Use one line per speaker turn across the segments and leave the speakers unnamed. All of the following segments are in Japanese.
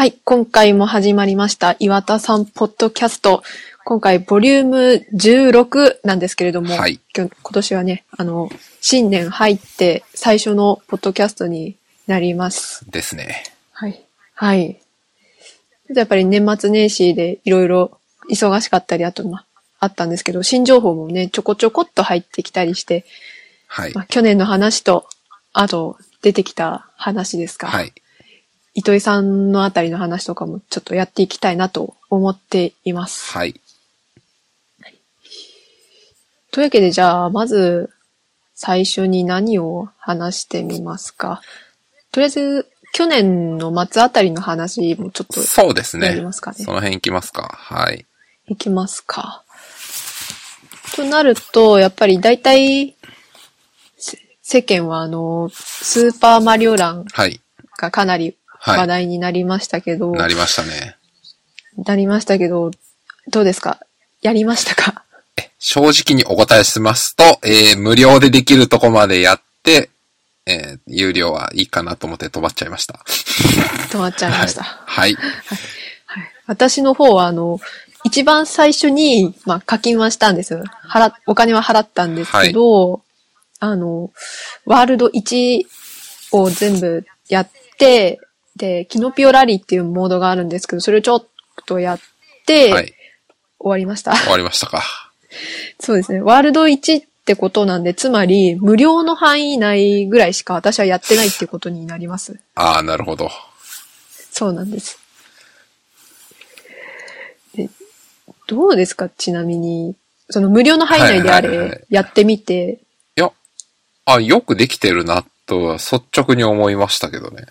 はい、今回も始まりました、岩田さんポッドキャスト。今回、ボリューム16なんですけれども、
はい
今年はね、あの、新年入って最初のポッドキャストになります。
ですね。
はい。はい。ちょっとやっぱり年末年始でいろいろ忙しかったり、あと、ま、あったんですけど、新情報もね、ちょこちょこっと入ってきたりして、
はい。
まあ、去年の話と、あと、出てきた話ですか。
はい。
糸井さんのあたりの話とかもちょっとやっていきたいなと思っています。
はい。
というわけで、じゃあ、まず、最初に何を話してみますか？とりあえず、去年の末あたりの話もちょっと
そうですね。
やりますかね
その辺いきますか。はい。
いきますか。となると、やっぱり大体、せ世間はあの、スーパーマリオラン
はい。
がかなり
はい
話題になりましたけど、
なりましたね。
なりましたけど、どうですか？やりましたか？
正直にお答えしますと、えー、無料でできるとこまでやって、えー、有料はいいかなと思って飛ばっちゃいました。
止まっちゃいました。
はい。
はい、私の方は、あの、一番最初に、まあ、課金はしたんですよ。払、お金は払ったんですけど、あの、ワールド1を全部やって、で、キノピオラリーっていうモードがあるんですけど、それをちょっとやって、
はい。
終わりました。
終わりましたか。
そうですね。ワールド1ってことなんで、つまり、無料の範囲内ぐらいしか私はやってないってことになります。
ああ、なるほど。
そうなんです。でどうですか？ちなみに、その無料の範囲内であれ、やってみて、
いや、あ、よくできてるな、とは率直に思いましたけどね。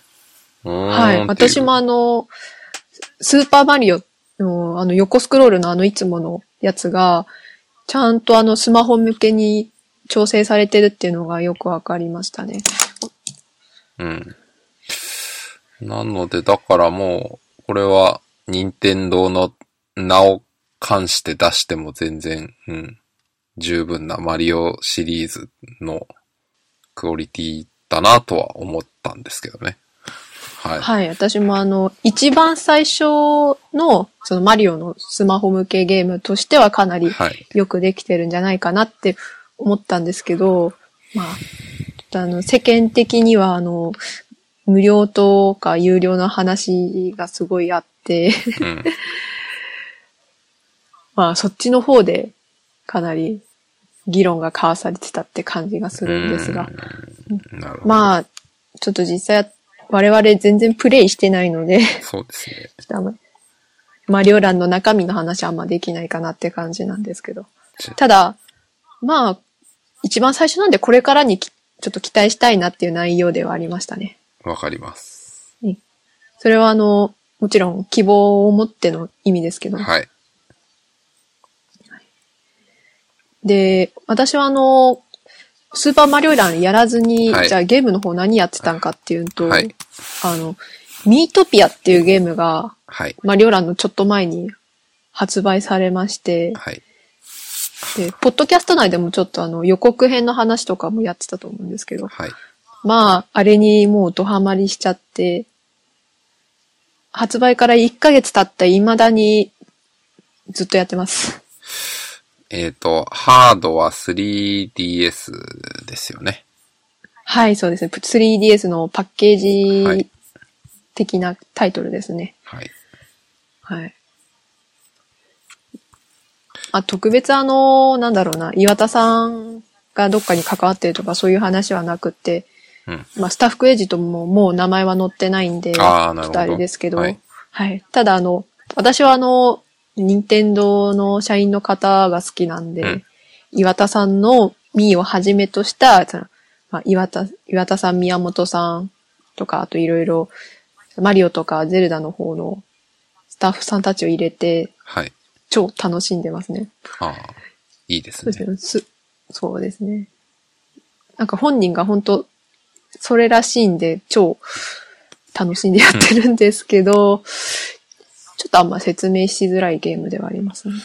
はい。私もあの、スーパーマリオのあの横スクロールのあのいつものやつが、ちゃんとあのスマホ向けに調整されてるっていうのがよくわかりましたね。
うん。なので、だからもう、これは、任天堂の名を冠して出しても全然、うん、十分なマリオシリーズのクオリティだなとは思ったんですけどね。はい。
はい。私もあの、一番最初の、そのマリオのスマホ向けゲームとしてはかなり
はい。
よくできてるんじゃないかなって思ったんですけど、まあ、あの、世間的にはあの、無料とか有料の話がすごいあって、
うん。
まあ、そっちの方でかなり議論が交わされてたって感じがするんですが。まあ、ちょっと実際我々全然プレイしてないので、
そうですね。
ちょっとあんまりマリオランの中身の話はあんまできないかなって感じなんですけど。ただ、まあ、一番最初なんでこれからにきちょっと期待したいなっていう内容ではありましたね。
わかります。
それはあの、もちろん希望を持っての意味ですけど。
はい。
で、私はあの、スーパーマリオランやらずに、
はい
じゃあゲームの方何やってたんかっていうと、
はい
あの、ミートピアっていうゲームが、
はい。
マリオランのちょっと前に発売されまして、
はい。
で、ポッドキャスト内でもちょっとあの予告編の話とかもやってたと思うんですけど、
はい。
まあ、あれにもうドハマりしちゃって、発売から1ヶ月経った未だにずっとやってます。
えっ、と、ハードは 3DS ですよね。
はい、そうですね。3DS のパッケー
はい
ジ的なタイトルですね。
はい。
はい。あ、特別あの、なんだろうな、岩田さんがどっかに関わってるとかそういう話はなくって、
うん。
まあ、スタッフクレジットももう名前は載ってないんで、ち
あーなるほど
ょっとあれですけど、
は
はいい。ただあの、私はあの、任天堂の社員の方が好きなんで、
うん
岩田さんのミーをはじめとした、まあ、岩田、岩田さん、宮本さんとか、あといろいろ、マリオとかゼルダの方のスタッフさんたちを入れて、
はい。
超楽しんでますね。
ああ、いいですね。
そうですね。すそうですね。なんか本人が本当それらしいんで、超楽しんでやってるんですけど、ちょっとあんま説明しづらいゲームではありますね。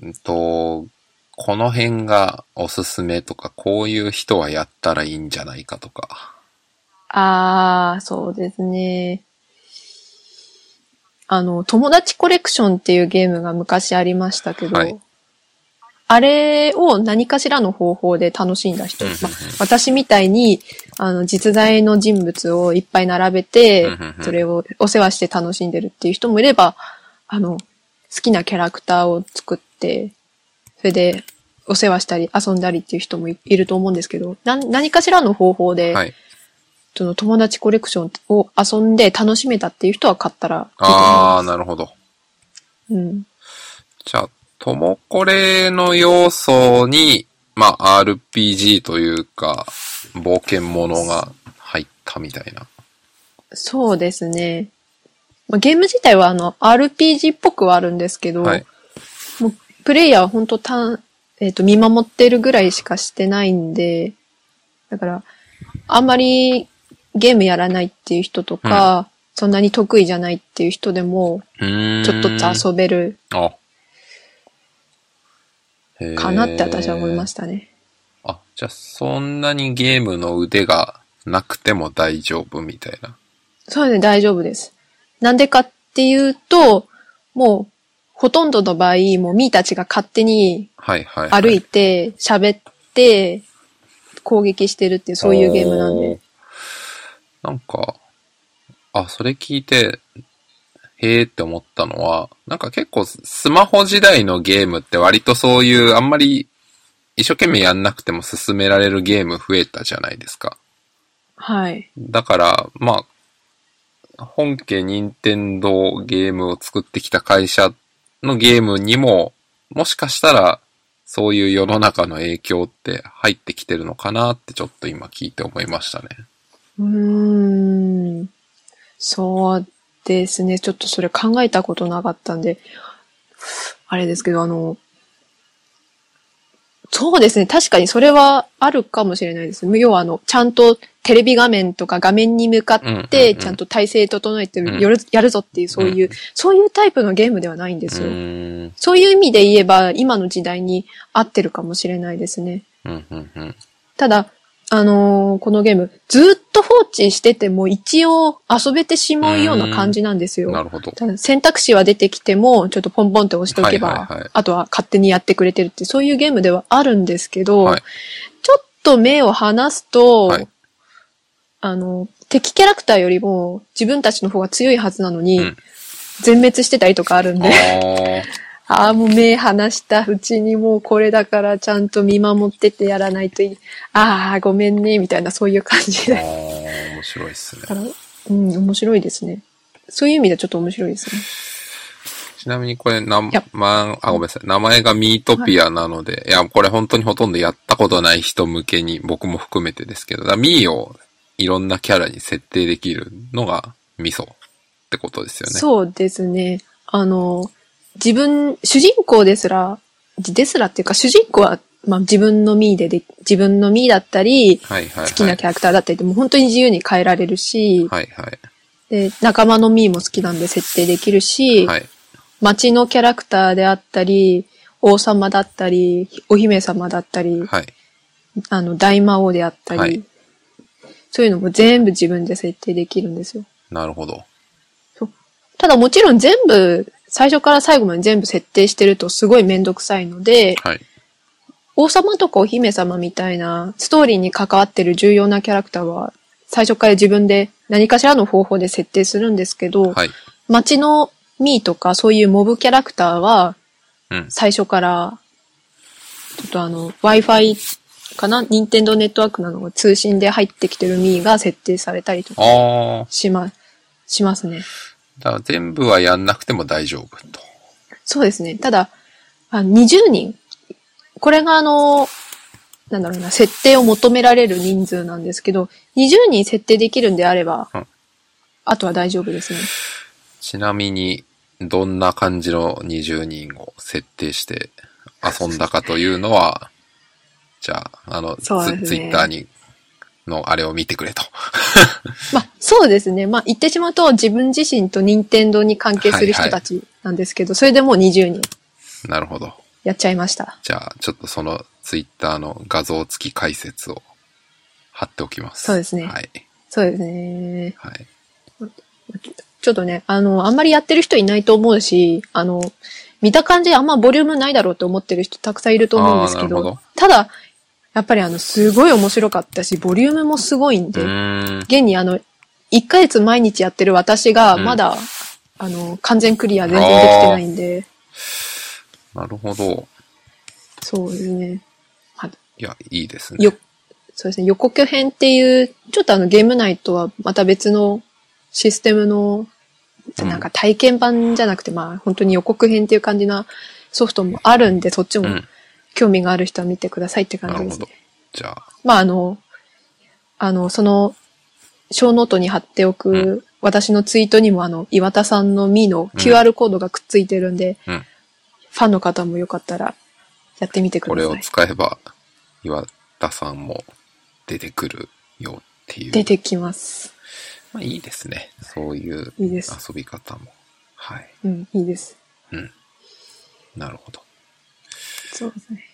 うんと、この辺がおすすめとか、こういう人はやったらいいんじゃないかとか。
あー、そうですね。あの、友達コレクションっていうゲームが昔ありましたけど、
はい
あれを何かしらの方法で楽しんだ人、まあ、私みたいに、あの、実在の人物をいっぱい並べてそれをお世話して楽しんでるっていう人もいれば、あの、好きなキャラクターを作って、それでお世話したり遊んだりっていう人もいいると思うんですけど、な何かしらの方法で、
はい。
その友達コレクションを遊んで楽しめたっていう人は買ったらいいと思います。
なるほど。
うん。
じゃあ、ともこれの要素に、まあ、RPG というか、冒険者が入ったみたいな。
そうですね。まあ、ゲーム自体はあの RPG っぽくはあるんですけど、
はい。
もうプレイヤーは本当たえっ、と、見守ってるぐらいしかしてないんで、だから、あんまりゲームやらないっていう人とか、そんなに得意じゃないっていう人でも、
うーん。
ちょっとずつ遊べるかなって私は思いましたね。
あ、じゃあそんなにゲームの腕がなくても大丈夫みたいな。
そうね、大丈夫です。なんでかっていうと、もう、ほとんどの場合、もうミーたちが勝手に。歩いて、喋って、攻撃してるっていう、そういうゲームなんで。
なんか、あ、それ聞いて、へーって思ったのは、なんか結構スマホ時代のゲームって割とそういうあんまり一生懸命やんなくても進められるゲーム増えたじゃないですか。
はい。
だから、まあ、本家任天堂ゲームを作ってきた会社のゲームにも、もしかしたら、そういう世の中の影響って入ってきてるのかなってちょっと今聞いて思いましたね。
うーん。そうですね。ちょっとそれ考えたことなかったんで、あれですけど、あの、そうですね。確かにそれはあるかもしれないです。要はあの、ちゃんとテレビ画面とか画面に向かって、
うん
ちゃんと体勢整えて
うん
やるやるぞっていう、そういう、
うん
そういうタイプのゲームではないんで
う
すよ。
ーん。
そういう意味で言えば、今の時代に合ってるかもしれないですね。
うん、うん、うん。
ただ、あのーこのゲーム、ずっと放置してても一応遊べてしまうような感じなんですよ。
なるほど。
選択肢は出てきても、ちょっとポンポンって押しておけば、
はいはい。はい
あとは勝手にやってくれてるって、そういうゲームではあるんですけど、
はい。
ちょっと目を離すと、
はい。
あの、敵キャラクターよりも自分たちの方が強いはずなのに、
うん。
全滅してたりとかあるんで、
あ
ああ、もう目離したうちにもうこれだからちゃんと見守っててやらないといい。ああ、ごめんね、みたいなそういう感じ
ーあ
で。
ー、面白いっすね
うん、面白いですね。そういう意味ではちょっと面白いですね。
ちなみにこれ、な、
や
まあ、あ、ごめんなさい。名前がミートピアなので、い、や、これ本当にほとんどやったことない人向けに、僕も含めてですけど、だミーをいろんなキャラに設定できるのがミソってことですよね。
そうですね。あの、自分、主人公ですら、ですらっていうか主人公は、まあ自分のミーでで、自分のミーだったり、
はいはいはい。
好きなキャラクターだったりでも本当に自由に変えられるし、
はいはい。
で、仲間のミーも好きなんで設定できるし、
はい。
街のキャラクターであったり、王様だったり、お姫様だったり、
はい。
あの、大魔王であったり、
はい
そういうのも全部自分で設定できるんですよ。
なるほど。
ただもちろん全部、最初から最後まで全部設定してるとすごいめんどくさいので、
はい。
王様とかお姫様みたいなストーリーに関わってる重要なキャラクターは最初から自分で何かしらの方法で設定するんですけど、
はい。
街のミーとかそういうモブキャラクターは
うん。
最初から、ちょっとあの、Wi-Fi かな？任天堂ネットワークなどが通信で入ってきてるミーが設定されたりとか。しま、しますね。
だから全部はやんなくても大丈夫と。
そうですね。ただ、あ20人。これがあの、なんだろうな、設定を求められる人数なんですけど、20人設定できるんであれば、
うん
あとは大丈夫ですね。
ちなみに、どんな感じの20人を設定して遊んだかというのは、じゃあ、あの、
ね
ツツイッターに、のあれを見てくれと。
まあ、そうですね。まあ、言ってしまうと自分自身と任天堂に関係する人たちなんですけど、それでもう20人
なるほど。
やっちゃいました。
じゃあ、ちょっとそのツイッターの画像付き解説を貼っておきます。
そうですね
はい。
そうですね。
はい。
ちょっとね、あの、あんまりやってる人いないと思うし、あの、見た感じあんまボリュームないだろうと思ってる人たくさんいると思うんですけど、
ど
ただ、やっぱりあの、すごい面白かったし、ボリュームもすごいん
う
で、
ーん。
現にあの、1ヶ月毎日やってる私が、
うん
まだ、あの、完全クリア全然できてないんで、
なるほど。
そうですね。まあ
いや、いいですね。
よ、そうですね、予告編っていう、ちょっとあのゲーム内とはまた別のシステムの、
うん
なんか体験版じゃなくて、まあ本当に予告編っていう感じなソフトもあるんで、そっちも
うん。
興味がある人は見てくださいって感
なるほど
じですね。。
じゃあ、
まああの、あの、その、小ノートに貼っておく、
うん
私のツイートにもあの、岩田さんのミの QR コードがくっついてるんで、
うん
ファンの方もよかったらやってみてく
これを
ださい。
使えば、岩田さんも出てくるよっていう。
出てきます。
まあいいですね。そういう。遊び方も。はい。
うん、いいです。
うん。なるほど。
そうですね。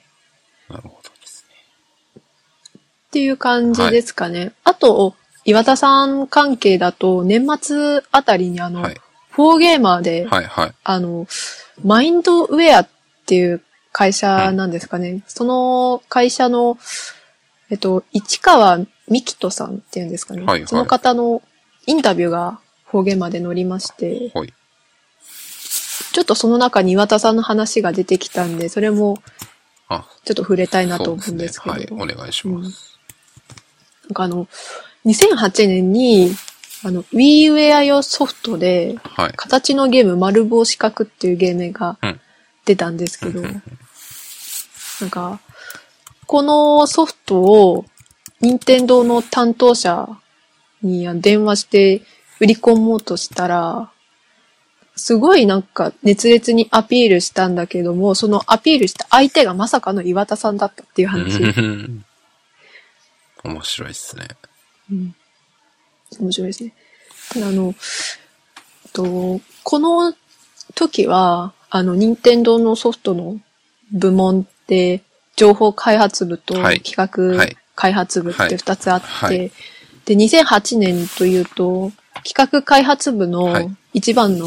なるほどですね。
っていう感じですかね。あと、岩田さん関係だと、年末あたりにあの、
はい。
フォーゲーマーで、
はいはい。
あの、マインドウェアっていう会社なんですかね。その会社の、えっと、市川美希人さんっていうんですかね。
はいはい
その方のインタビューがフォーゲーマーで載りまして、
はい。
ちょっとその中に岩田さんの話が出てきたんで、それも
あ、
ちょっと触れたいなと思うんですけど。
はい。お願いします。
なんかあの、2008年に、あの、WeWare 用ソフトで、
はい。
形のゲーム丸棒四角っていうゲームが
うん
出たんですけど、
うんうんうん
なんか、このソフトを、任天堂の担当者に電話して売り込もうとしたら、すごいなんか熱烈にアピールしたんだけども、そのアピールした相手がまさかの岩田さんだったっていう話。
う ん面白いっすね。
うん面白いですね。ただあの、と、この時は、あの、任天堂のソフトの部門って、情報開発部と
はい
企画
はい
開発部って二つあって、
はい
で、2008年というと、企画開発部
はい
の一番の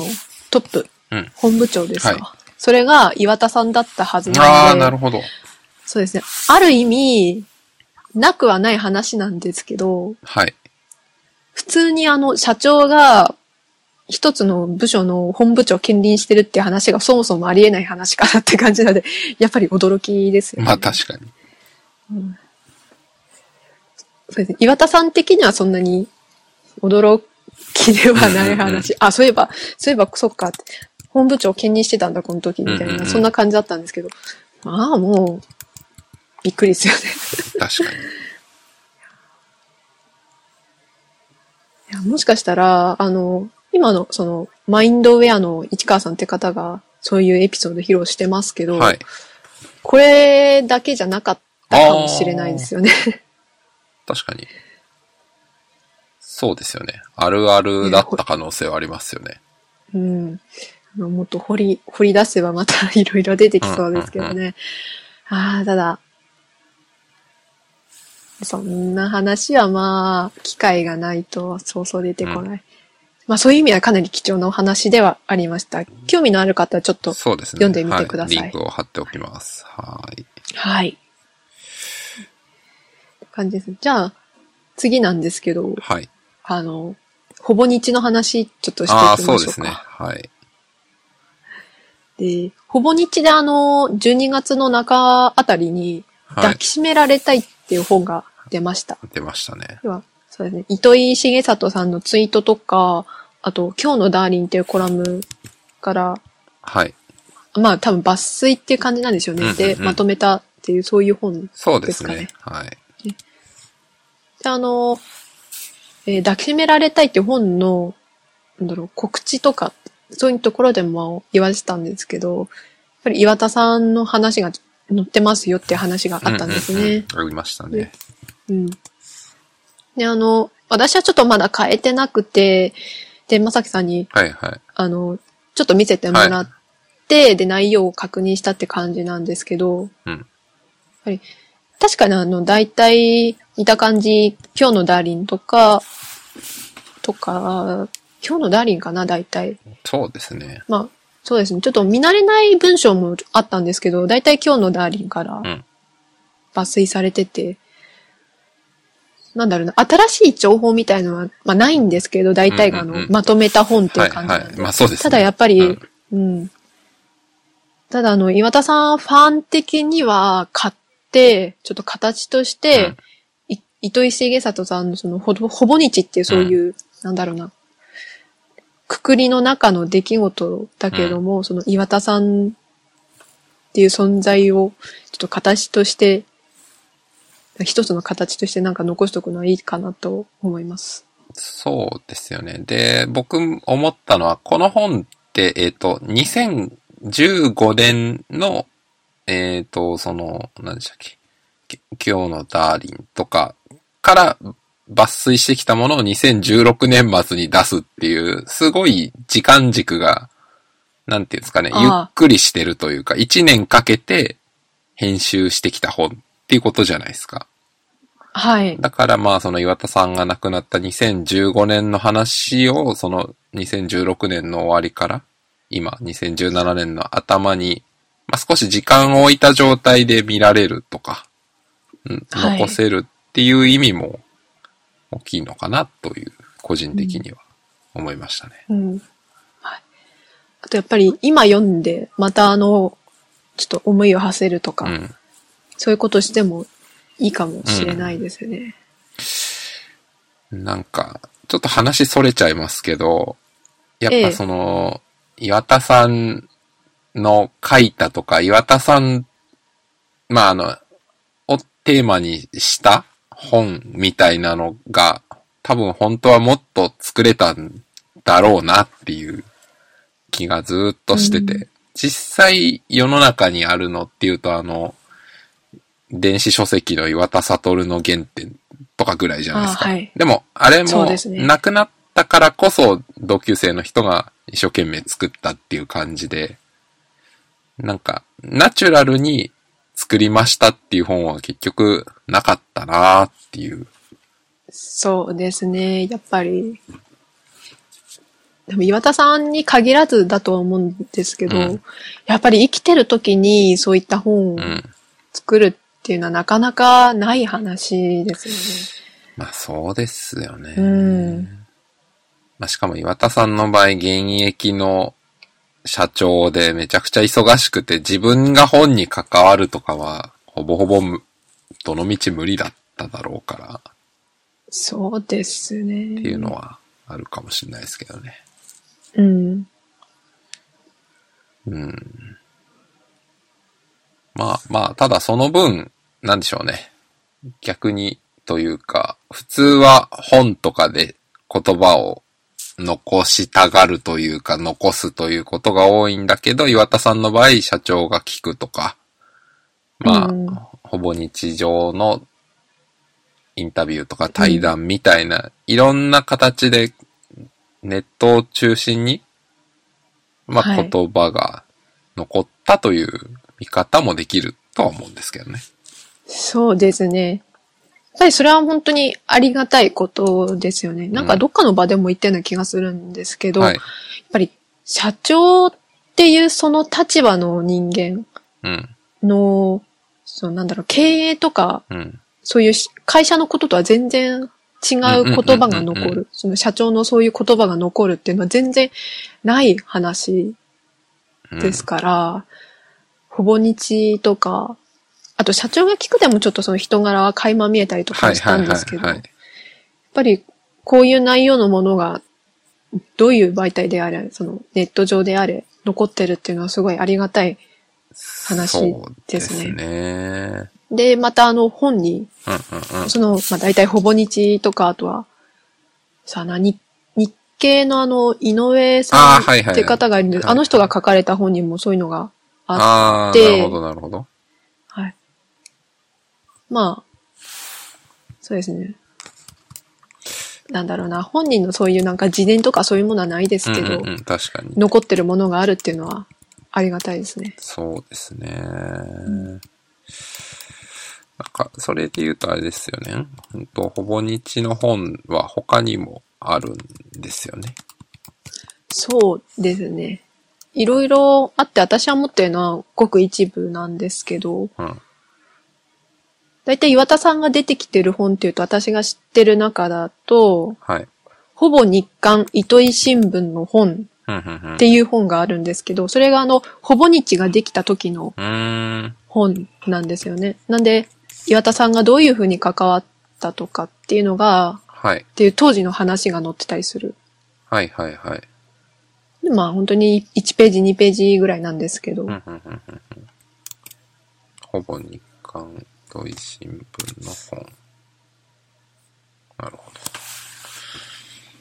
トップ、
うん。
本部長ですか？
はい
それが岩田さんだったはず
ああ、
なんで、
なるほど。
そうですね。ある意味、なくはない話なんですけど、
はい。
普通にあの、社長が、一つの部署の本部長を兼任してるって話がそもそもありえない話かなって感じなので、やっぱり驚きですよね。
まあ確かに。
そうですね。岩田さん的にはそんなに驚きではない話。あ、そういえば、そういえば、そっかって。本部長を兼任してたんだ、この時、みたいな、
うんうんうん
そんな感じだったんですけど。まあ、もう、びっくりですよね。
確かに。
いやもしかしたら、あの、今のその、マインドウェアの市川さんって方が、そういうエピソード披露してますけど、
はい。
これだけじゃなかったかもしれないですよね。
確かに。そうですよね。あるあるだった可能性はありますよね。
うん。もっと掘り、掘り出せばまた いろいろ出てきそうですけどね。ああ、ただ、そんな話はまあ、機会がないとそうそう出てこない。まあそういう意味ではかなり貴重なお話ではありました。興味のある方はちょっと。読んでみてください
はリンクを貼っておきます。はい。
はい。感じです。じゃあ、次なんですけど、
はい。
あの、ほぼ日の話、ちょっとして
ああ、
いきましょうか。
そうですね。はい。
で、ほぼ日であの、12月の中あたりに、
はい
抱き。しめられたいっていう本が出ました。
出ましたね。
そうですね。糸井重里さんのツイートとか、あと、今日のダーリンっていうコラムから、
はい。
まあ多分抜粋っていう感じなんでしょうね。
うんうんうん
で、まとめたっていうそういう本
そうですね。
です
はい。
で、あの、えー抱きしめられたいって本の、なんだろう、告知とか、そういうところでも言われてたんですけど、やっぱり岩田さんの話が載ってますよっていう話があったんですね。
うんうんうんありましたね。
うん。で、あの、私はちょっとまだ変えてなくて、で、まさきさんに、
はいはい。
あの、ちょっと見せてもらって、で、内容を確認したって感じなんですけど、
うん。
やっぱり、確かにあの、大体、似た感じ、今日のダーリンとか、とか、今日のダーリンかな、大体。
そうですね。
まあ、そうですね。ちょっと見慣れない文章もあったんですけど、大体今日のダーリンから
うん
抜粋されてて、なんだろうな、新しい情報みたいのは、まあないんですけど、大体があの、
うんうんうん
まとめた本っていう感じ。
はいはいまあそうですね
ただやっぱり、
う
うんん、ただあの、岩田さんファン的には買って、ちょっと形として、い糸井重里さんのそのほぼ、ほぼ日っていうそういう、なんだろうな、くくりの中の出来事だけれども、その岩田さんっていう存在をちょっと形として、一つの形としてなんか残しておくのはいいかなと思います。
そうですよね。で、僕思ったのは、この本って、えっ、と、2015年の、えっ、と、その、何でしたっけ、き今日のダーリンとかから抜粋してきたものを2016年末に出すっていう、すごい時間軸が、なんていうんですかね、ゆっくりしてるというか、1年かけて編集してきた本っていうことじゃないですか。
はい。
だからまあその岩田さんが亡くなった2015年の話をその2016年の終わりから今2017年の頭に、まあ、少し時間を置いた状態で見られるとか、うん、
はい
残せるっていう意味も大きいのかなという個人的には思いましたね。
うん。はい。あとやっぱり今読んで、またあの、ちょっと思いを馳せるとか、
うん。
そういうことしてもいいかもしれないですね。
なんか、ちょっと話それちゃいますけど、やっ
ええ
ぱその、岩田さんの書いたとか、岩田さん、まああの、をテーマにした本みたいなのが、多分本当はもっと作れたんだろうなっていう気がずーっとしてて、
う
実際世の中にあるのっていうとあの、電子書籍の岩田悟の原点とかぐらいじゃないですか。
あはい。
でも、あれもなくなったからこそ同級生の人が一生懸命作ったっていう感じで、なんか、ナチュラルに作りましたっていう本は結局なかったなーっていう。
そうですね。やっぱり。でも岩田さんに限らずだとは思うんですけど、
うん
やっぱり生きてる時にそういった本を
うん。
作るっていうのはなかなかない話ですよね。
まあそうですよね。
うん
まあしかも岩田さんの場合、現役の社長でめちゃくちゃ忙しくて自分が本に関わるとかは、ほぼほぼむどの道無理だっただろうから、
そうですね。
っていうのはあるかもしれないですけどね。
うん。
うん。まあまあ、ただその分、なんでしょうね。逆にというか、普通は本とかで言葉を残したがるというか、残すということが多いんだけど、岩田さんの場合、社長が聞くとか、まあ、
うん
ほぼ日常のインタビューとか対談みたいな、いろんな形でネットを中心に、まあ、
はい
言葉が残ったという見方もできるとは思うんですけどね。
そうですね。やっぱりそれは本当にありがたいことですよね。なんかどっかの場でも言ったような気がするんですけど、
はい
やっ。ぱり社長っていうその立場の人間
うん。
の、そのなんだろう、経営とか、
うん。
そういうし会社のこととは全然違う言葉が残
うんうんうんうんう
る。その社長のそういう言葉が残るっていうのは全然ない話
うん
ですから、ほぼ日とか、あと社長が聞くでもちょっとその人柄は垣間見えたりとかしたんですけど、
はいはいはいはい
やっぱりこういう内容のものがどういう媒体であれ、そのネット上であれ、残ってるっていうのはすごいありがたい。話ですね
ですね。
で、またあの本に、
うんうんうん。
その、まあ大体ほぼ日とか、あとは、さあな、日日系のあの、井上さんって方がいるんです、
はい
あの人が書かれた本にもそういうのがあっ
ああ、
で
なるほどなるほど。
はい。まあ、そうですね。なんだろうな、本人のそういうなんか自伝とかそういうものはないですけど、
うんうんうん、確かに。
残ってるものがあるっていうのはありがたいですね。
そうですね。なんか、それで言うとあれですよね。ほんと、ほぼ日の本は他にもあるんですよね。
そうですね。いろいろあって、私は持ってるのはごく一部なんですけど、
うん。
だいたい岩田さんが出てきてる本っていうと、私が知ってる中だと、
はい。
ほぼ日刊糸井新聞の本
うん、うん、うん。
っていう本があるんですけど、それがあの、ほぼ日ができた時の
うーん。
本なんですよね。なんで、岩田さんがどういうふうに関わったとかっていうのが、
はい。
っていう当時の話が載ってたりする。
はい、はい、はい。
でまあ本当に1ページ2ページぐらいなんですけど、
うん、うん、うん、うんうん。ほぼ日刊土井新聞の本。なるほど。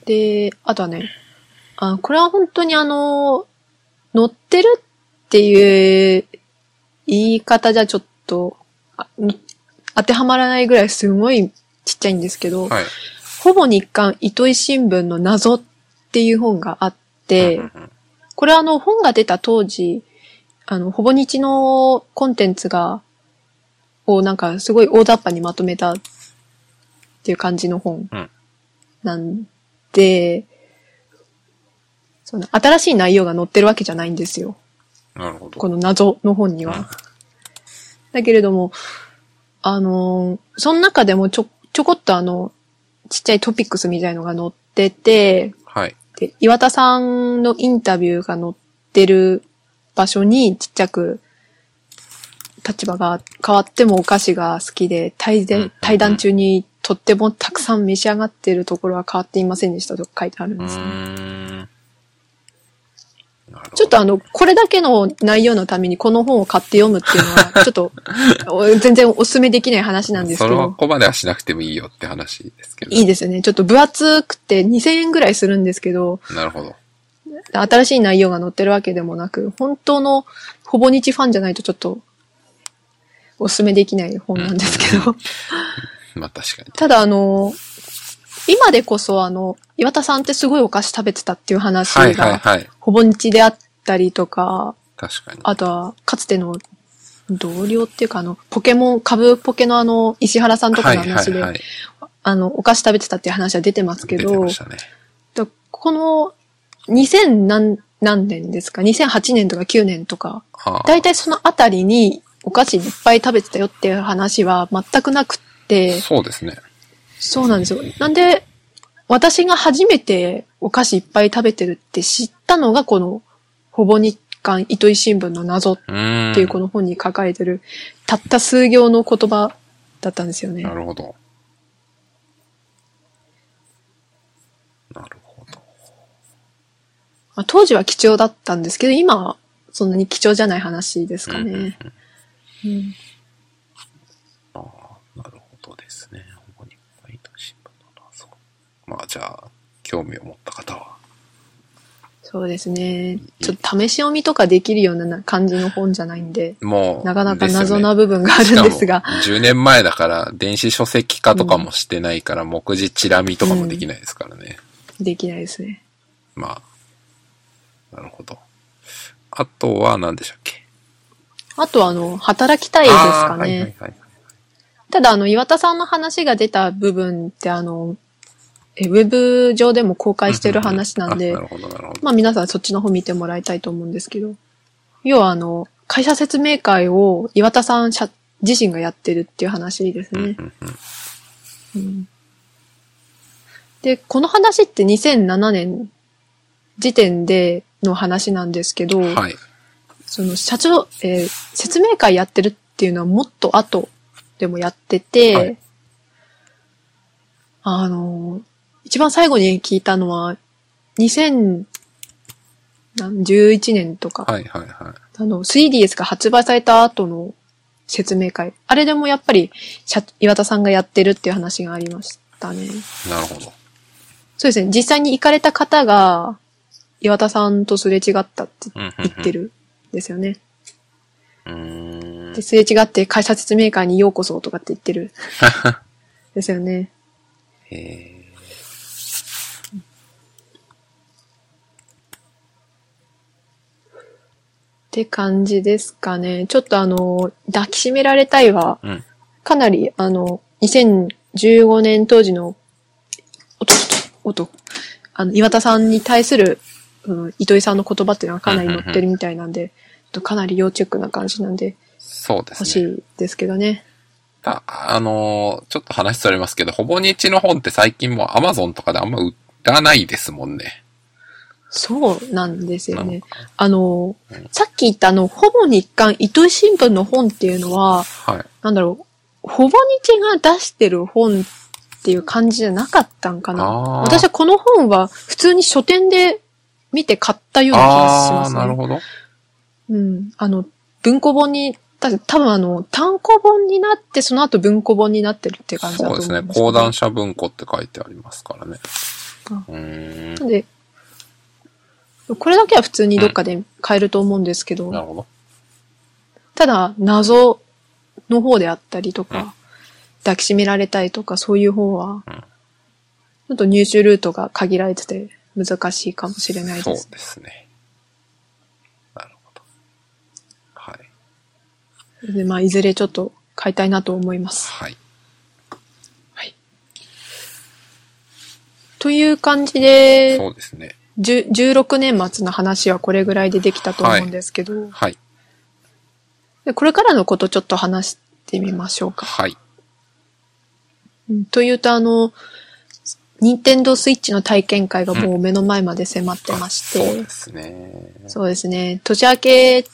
で、あとはね、あ、これは本当にあの、載ってるっていう言い方じゃちょっと、当てはまらないぐらいすごいちっちゃいんですけど、
はい。
ほぼ日刊糸井新聞の謎っていう本があって、これはあの本が出た当時、あの、ほぼ日のコンテンツが、をなんかすごい大雑把にまとめたっていう感じの本
うん
なんで、その新しい内容が載ってるわけじゃないんですよ。
なるほど。
この謎の本には。だけれども、あのーその中でもちょ、ちょこっとあの、ちっちゃいトピックスみたいのが載ってて、
はい。
で、岩田さんのインタビューが載ってる場所にちっちゃく、立場が変わってもお菓子が好きで、対
うんうんうん
談対談中にとってもたくさん召し上がっているところは変わっていませんでしたと書いてあるん
う
ですね。ちょっとあの、これだけの内容のためにこの本を買って読むっていうのは、ちょっと、お全然お勧めできない話なんですけど、
それはここまではしなくてもいいよって話ですけど。
いいですね。ちょっと分厚くて2000円ぐらいするんですけど、
なるほど。
新しい内容が載ってるわけでもなく、本当のほぼ日ファンじゃないとちょっと、お勧めできない本なんですけど、
まあ確かに。
ただあの、今でこそあの、岩田さんってすごいお菓子食べてたっていう話が、
はい。
ほぼ日であったりとか、
確かに。
あとは、かつての同僚っていうか、あの、ポケモン、株ポケのあの、石原さんとかの話で。あの、お菓子食べてたっていう話は出てますけど
ね。
だこの、2000何何年ですか ?2008 年とか9年とか、だいたいそのあたりにお菓子いっぱい食べてたよっていう話は全くなくって、
そうですね。
そうなんですよ。なんで、私が初めてお菓子いっぱい食べてるって知ったのがこの、ほぼ日刊糸井新聞の謎っ。ていうこの本に書かれてる、たった数行の言葉だったんですよね
な。るほど。なるほど。
まあ、当時は貴重だったんですけど、今はそんなに貴重じゃない話ですかね。うん
ああ、なるほどですね。ほぼ日本糸新聞の謎。まあじゃあ、興味を持った方は。
そうですね。ちょっと試し読みとかできるような感じの本じゃないんで、
もう、
なかなか謎な部分があるんですが
し、かも10年前だから、電子書籍化とかもしてないから、目次チラ見とかもできないですからね。
できないですね。
まあ。なるほど。あとは何でしたっけ？
あとはあの、働きたいですかね。
はいはいはい。
ただあの、岩田さんの話が出た部分ってあの、えウェブ上でも公開してる話なんで。まあ皆さんそっちの方見てもらいたいと思うんですけど、要はあの、会社説明会を岩田さん社自身がやってるっていう話ですね。
うん
で、この話って2007年時点での話なんですけど、
はい。
その社長、えー説明会やってるっていうのはもっと後でもやってて、
はい
あの、一番最後に聞いたのは、2011年とか、
はいはいはい。
あの、3DS が発売された後の説明会。あれでもやっぱり、社岩田さんがやってるっていう話がありましたね。
なるほど。
そうですね。実際に行かれた方が、岩田さんとすれ違ったって言ってるんですよね。
うーん
で、。すれ違って会社説明会にようこそとかって言ってる。ですよね。
え
って感じですかね。ちょっとあの、抱きしめられたいは、
ー、うん。
かなりあの、2015年当時の、音、音、あの、岩田さんに対するうん、糸井さんの言葉っていうのはかなり載ってるみたいなんで、とかなり要チェックな感じなんで、
そうですね。
欲しいですけどね。
た、あのーちょっと話それますけど、ほぼ日の本って最近もう Amazon とかであんま売らないですもんね。
そうなんですよね。あの、さっき言ったあの、ほぼ日刊糸井新聞の本っていうのは、
はい。
なんだろう、ほぼ日が出してる本っていう感じじゃなかったんかな。私はこの本は普通に書店で見て買ったような気がしますね。
なるほど。
うん。あの、文庫本に、た多分あの、単行本になって、その後文庫本になってるって感じだと
そうですね。
思いますけど。
講談社文庫って書いてありますからね。
あ
うーん。
なんで、これだけは普通にどっかで買えると思うんですけど、
なるほど。
ただ、謎の方であったりとか、
うん
抱きしめられたいとか、そういう方は、
うん
ちょっと入手ルートが限られてて難しいかもしれない
そう
です。
ですね。なるほど。はい。
で、まあ、いずれちょっと買いたいなと思います。
はい。
はい。という感じで、
そうですね。
10 16年末の話はこれぐらいでできたと思うんですけど、
はい。
でこれからのことちょっと話してみましょうか。
はい。
うんというと、あの、任天堂スイッチの体験会がもう目の前まで迫ってまして、
そうですね。
そうですね。年明け、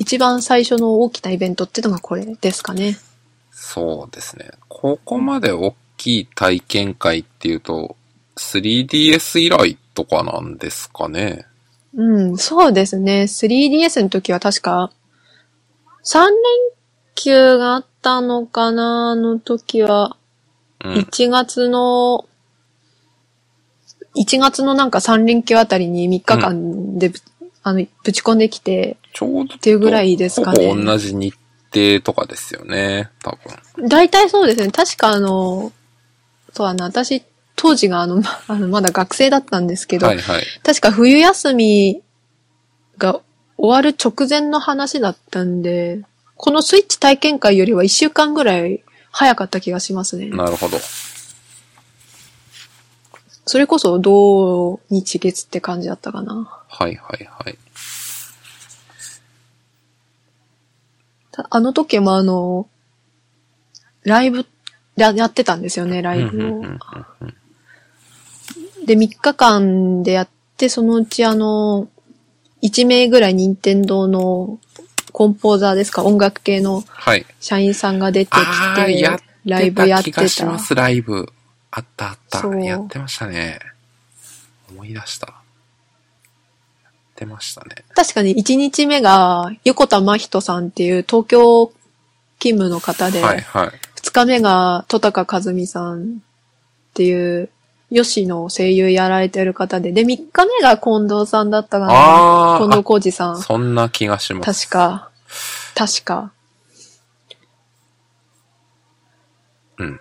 一番最初の大きなイベントっていうのがこれですかね。
そうですね。ここまで大きい体験会っていうと、3DS 以来とかなんですかね。
うん、そうですね。3DS の時は確か、3連休があったのかなあの時は、
うん。
1月の、1月のなんか3連休あたりに3日間でぶ、あの、ぶち込んできて、
ちょうど。
っていうぐらいですかね
ほぼ同じ日程とかですよね。多分。
大体そうですね。確かあの、そうだな、私、当時があの、ま あのまだ学生だったんですけど、
はいはい。
確か冬休みが終わる直前の話だったんで、このスイッチ体験会よりは1週間ぐらい早かった気がしますね。
なるほど。
それこそ同日月って感じだったかな。
はいはいはい。
たあの時もあの、ライブややってたんですよね、ライブをで、3日間でやって、そのうちあの、1名ぐらい任天堂のコンポーザーですか、音楽系の
はい。
社員さんが出てきてライ
て
ブやって
た気がしま
た。
す、ライブ。あったあった
そ。う
やってましたね。思い出した。やってましたね。
確かに1日目が横田真人さんっていう東京勤務の方で、
はいはい。
2日目が戸高和美さんっていう、吉の声優やられてる方で、で、3日目が近藤さんだったかな。
あ
近藤
あ、
浩二さん。
そんな気がします。
確か。確か。
うん。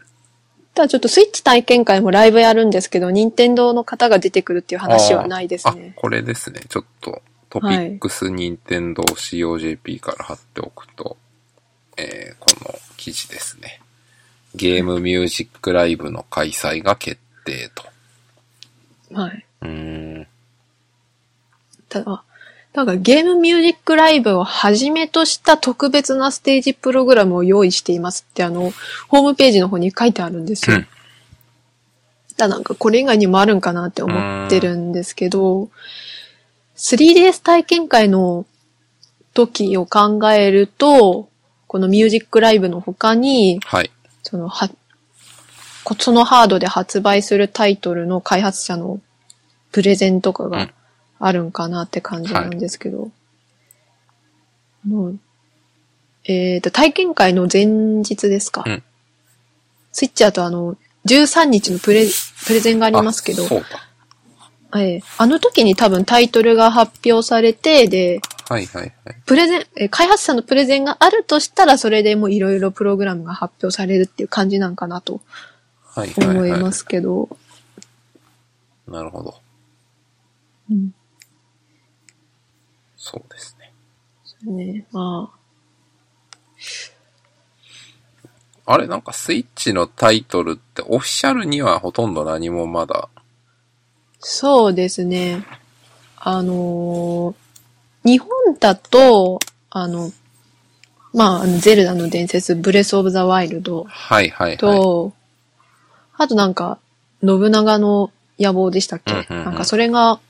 ただちょっとスイッチ体験会もライブやるんですけど、任天堂の方が出てくるっていう話はないです
あ、
ね。
これですね。ちょっと、トピックス任天堂 COJP から貼っておくと、えー、この記事ですね。ゲームミュージックライブの開催が決定と。
はい。
うーん。
ただ、なんかゲームミュージックライブをはじめとした特別なステージプログラムを用意していますってあの、ホームページの方に書いてあるんですよ。
うん
ただなんかこれ以外にもあるんかなって思ってるんですけど、3DS 体験会の時を考えると、このミュージックライブの他に、
はい。
そのは、こそのハードで発売するタイトルの開発者のプレゼンとかが
うん
あるんかなって感じなんですけど。もう、えっ、と、体験会の前日ですか。
うん
スイッチだとあの、13日のプレ、プレゼンがありますけど
あ、そうだ。
ええあの時に多分タイトルが発表されて、で、
はいはいはい。
プレゼン、え開発者のプレゼンがあるとしたら、それでもういろいろプログラムが発表されるっていう感じなんかなと
はいはい、はい。
思いますけど。
なるほど。
うん。
そうですね。
ね、まあ。
あれなんかスイッチのタイトルってオフィシャルにはほとんど何もまだ。
そうですね。あのー日本だと、あの、まあ、ゼルダの伝説、ブレスオブザワイルド
はいはいはい。
と、あとなんか、信長の野望でしたっけ、
うんうんうん
なんかそれが、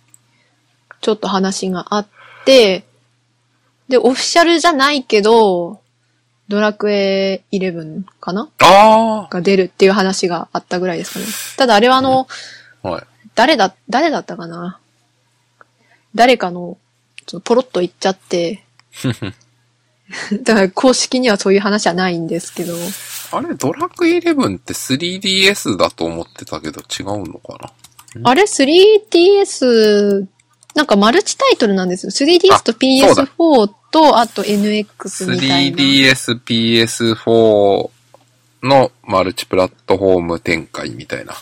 ちょっと話があって、で、オフィシャルじゃないけど、ドラクエ11かな？
あ
が出るっていう話があったぐらいですかね。ただあれはあの、
あはい。
誰だ、誰だったかな？誰かの、ちょっとポロッと言っちゃって、だから公式にはそういう話はないんですけど、
あれ、ドラクエ11って 3DS だと思ってたけど違うのかな？
あれ 3DS、なんかマルチタイトルなんですよ。3DS と
そうだ
PS4 と、あと NX みたいな。
3DS、PS4 のマルチプラットフォーム展開みたいな。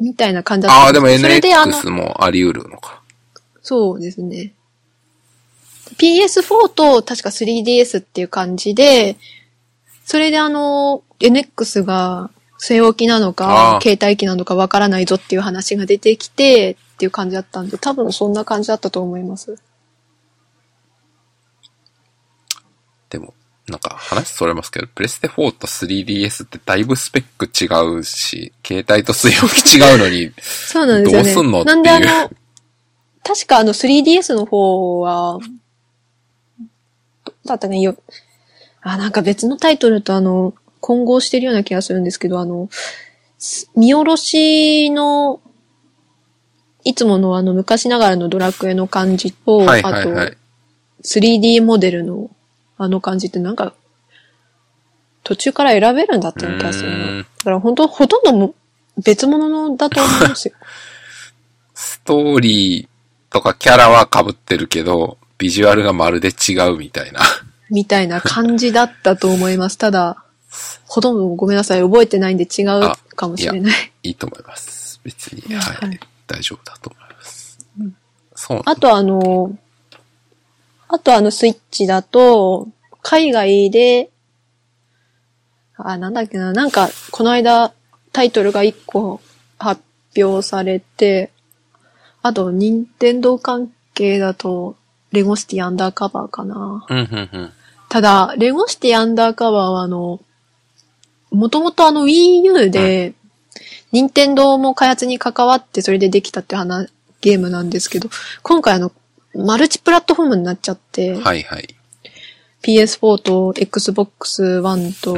みたいな感じだった
ああ、でも NX もあり得るのか。
そうですね。PS4 と確か 3DS っていう感じで、それであの、NX が据え置きなの
あ
か
あ、
携帯機なのかわからないぞっていう話が出てきて、っていう感じだったんで、多分そんな感じだったと思います。
でも、なんか話それますけど、プレステ4と 3DS ってだいぶスペック違うし、携帯と据え置き違うのに、
そうなんですよね。
どうすんのっていう
なんであの、確かあの 3DS の方は、だったかね、よ、あ、なんか別のタイトルとあの、混合してるような気がするんですけど、あの、す見下ろしの、いつものあの昔ながらのドラクエの感じと、
はいはいは
あと
い。
3D モデルのあの感じってなんか、途中から選べるんだったような気がするな。
ん
だから本当ほとんども別物のだと思いますよ。
ストーリーとかキャラは被ってるけど、ビジュアルがまるで違うみたいな。
みたいな感じだったと思います。ただ、ほとんどごめんなさい、覚えてないんで違うかもしれない。
いいと思います。別に、
うん
はい。
はい
大丈夫だと思います。そうなん
あとあの、あとあのスイッチだと、海外で、あ、なんだっけな、なんか、この間タイトルが1個発表されて、あと、任天堂関係だと、レゴシティアンダーカバーかな。
うん、うん、うん。
ただ、レゴシティアンダーカバーはあの、もともとあの Wii U で、任天堂も開発に関わってそれでできたって話、ゲームなんですけど、今回あの、マルチプラットフォームになっちゃって、
はいはい。
PS4 と Xbox One と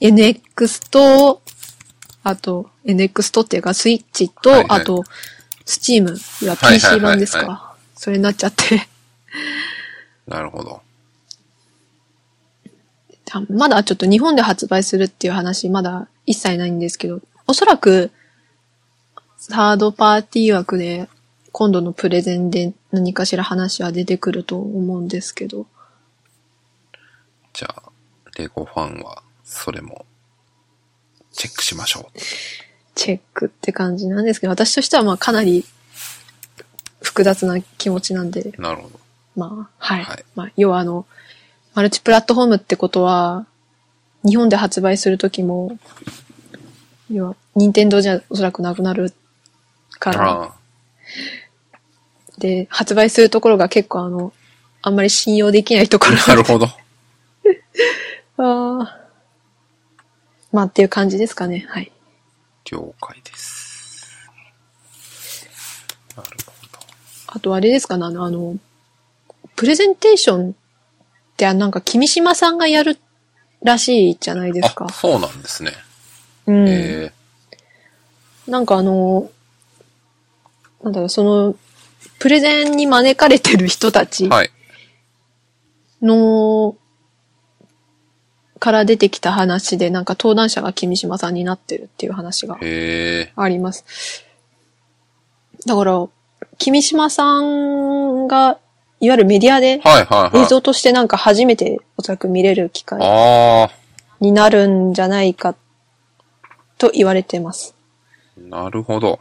NX と、あと NX とっていうかスイッチと、
はいはい
あと Steam PC 版ですか、
は
それになっちゃって。
なるほど。
まだちょっと日本で発売するっていう話、まだ一切ないんですけど、おそらく、サードパーティー枠で、今度のプレゼンで何かしら話は出てくると思うんですけど、
じゃあ、レゴファンは、それも、チェックしましょう。
チェックって感じなんですけど、私としてはまあかなり複雑な気持ちなんで、
なるほど。
まあ、はい。
はい
まあ、要はあの、マルチプラットフォームってことは、日本で発売するときも、要は、任天堂じゃおそらくなくなるから、
あ
で、発売するところが結構あの、あんまり信用できないところ
あ、なるほど。
あーまあっていう感じですかね。はい。
了解です。なるほど。
あとあれですかね、あのプレゼンテーションってあなんか君島さんがやるらしいじゃないですか
あ、。そうなんですね。
うん。
え
なんかあの、なんだろう、その、プレゼンに招かれてる人たち
ー、はい。
の、から出てきた話で、なんか登壇者が君島さんになってるっていう話が
え
あります。だから、君島さんが、いわゆるメディアで
ー、はいはいはい。
映像としてなんか初めておそらく見れる機会
あ
になるんじゃないかと言われてます。
ー、なるほど。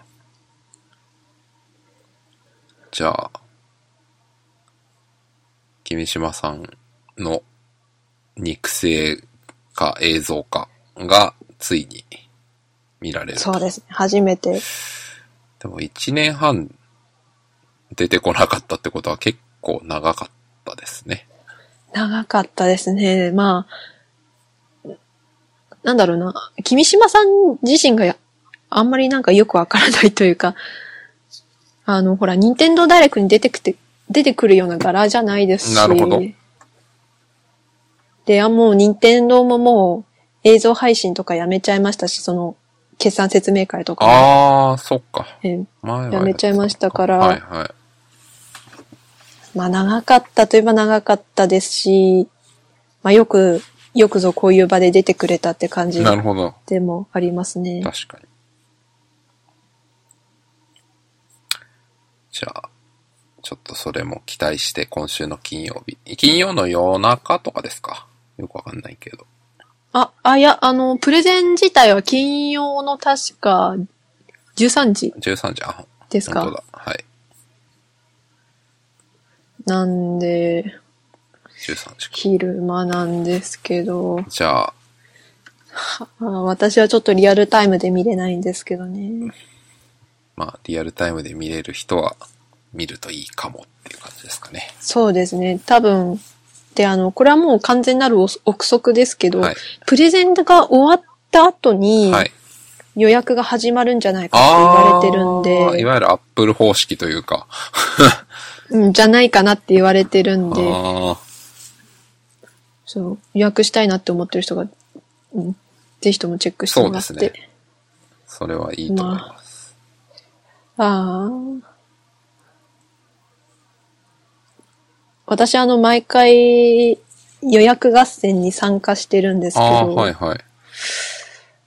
じゃあ、君島さんの肉声か映像かがついに見られる。
そうですね。初めて。
でも1年半出てこなかったってことは結構長かったですね。
長かったですね。まあ、なんだろうな。君島さん自身があんまりなんかよくわからないというか、あの、ほら、任天堂ダイレクに出てくて、出てくるような柄じゃないですし。
なるほど。
で、あ、もう任天堂ももう映像配信とかやめちゃいましたし、その、決算説明会とかも。
ああ、そっか。
え
前は
やめちゃいましたから
はいはい。
まあ長かったといえば長かったですし、まあよく、よくぞこういう場で出てくれたって感じ
なるほど。
でもありますね。
確かに。じゃあ、ちょっとそれも期待して今週の金曜日。金曜の夜中とかですか？よくわかんないけど。
あ、あ、いや、あの、プレゼン自体は金曜の確か13時
13時、あ、
ですか？
本当だ。はい。
なんで、
13時か。
昼間なんですけど、
じゃあ、
あ 私はちょっとリアルタイムで見れないんですけどね。
まあ、リアルタイムで見れる人は見るといいかもっていう感じですかね。
そうですね。多分、で、あの、これはもう完全なる憶測ですけど、
はい。
プレゼンが終わった後に
はい。
予約が始まるんじゃないかって言われてるんで、
いわゆるアップル方式というか。
うん、じゃないかなって言われてるんで、
あ
そう、予約したいなって思ってる人が、うん、ぜひともチェックしてもらって。
そうですねあ、それはいいと思います。
ああ。私あの、毎回予約合戦に参加してるんですけど、
はいはい。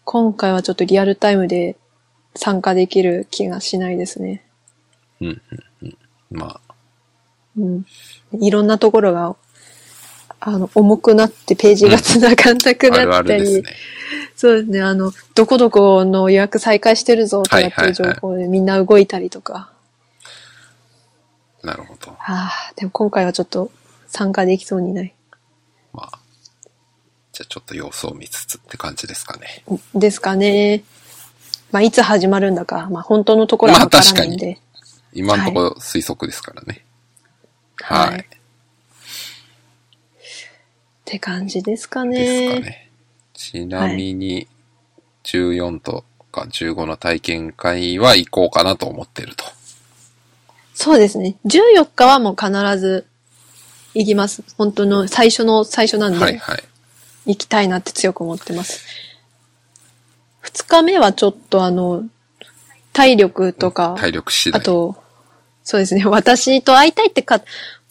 今回はちょっとリアルタイムで参加できる気がしないですね。
うん、うん、うん。まあ、
うん。いろんなところが、あの、重くなってページが繋がんなくなったり、
るですね。
そうですね、あの、どこどこの予約再開してるぞとかっていう情報でみんな動いたりとか。
なるほど。
ああ、でも今回はちょっと参加できそうにない。
まあ、じゃあちょっと様子を見つつって感じですかね。
ですかね。まあ、いつ始まるんだか、まあ、本当のところはわからないんで。
今のところ推測ですからね。はい。
はい。って感じですか
ですか
ね。
ね。ちなみに、14とか15の体験会は行こうかなと思ってると。
そうですね。14日はもう必ず行きます。本当の最初の最初なんで、
はいはい。
行きたいなって強く思ってます。2日目はちょっとあの、体力とか、
体力次第。
あと、そうですね、私と会いたいってか、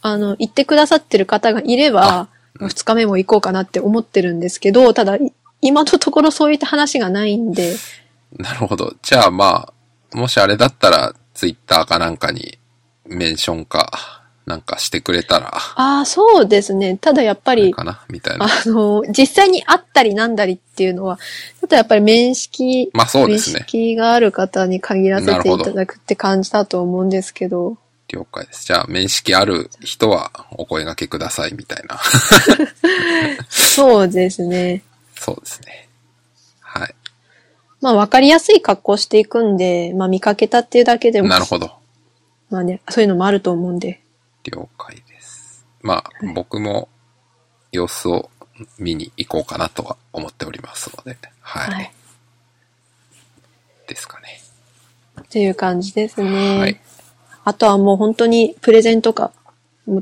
あの、言ってくださってる方がいれば、2日目も行こうかなって思ってるんですけど、ただ、い今のところそういった話がないんで、
なるほど。じゃあまあ、もしあれだったら、ツイッターかなんかにメンションか、なんかしてくれたら、
ああ、そうですね。ただやっぱり、
かな？みたいな。
あの、実際に会ったりなんだりっていうのは、ちょっとやっぱり面識、
まあそうですね
面識がある方に限らせていただくって感じだと思うんですけど、
了解です。じゃあ、面識ある人はお声掛けくださいみたいな。
そうですね。
そうですね。はい。
まあ分かりやすい格好していくんで、まあ見かけたっていうだけでも、
なるほど。
まあね、そういうのもあると思うんで。
了解です。まあ、僕も様子を見に行こうかなとは思っておりますので、はい。
はい。
ですかね。
っていう感じですね。
はい。
あとはもう本当にプレゼンとか、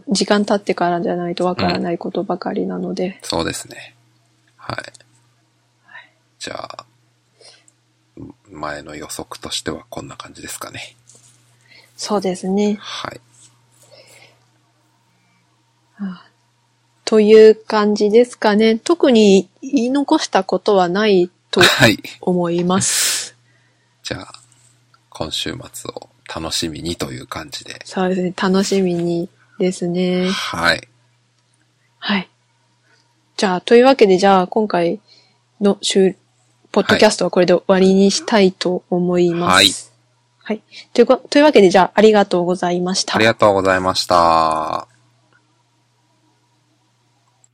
時間経ってからじゃないとわからないことばかりなので、
そうですね。はい。じゃあ、前の予測としてはこんな感じですかね。
そうですね。
はい。
という感じですかね。特に言い残したことはないと
はい。
思います。
じゃあ、今週末を楽しみにという感じで。
そうですね。楽しみにですね。
はい。
はい。じゃあ、というわけで、じゃあ、今回の週、ポッドキャストはこれで終わりにしたいと思います。
はい。
はい。というこ、というわけで、じゃあ、ありがとうございました
あり。がとうございました。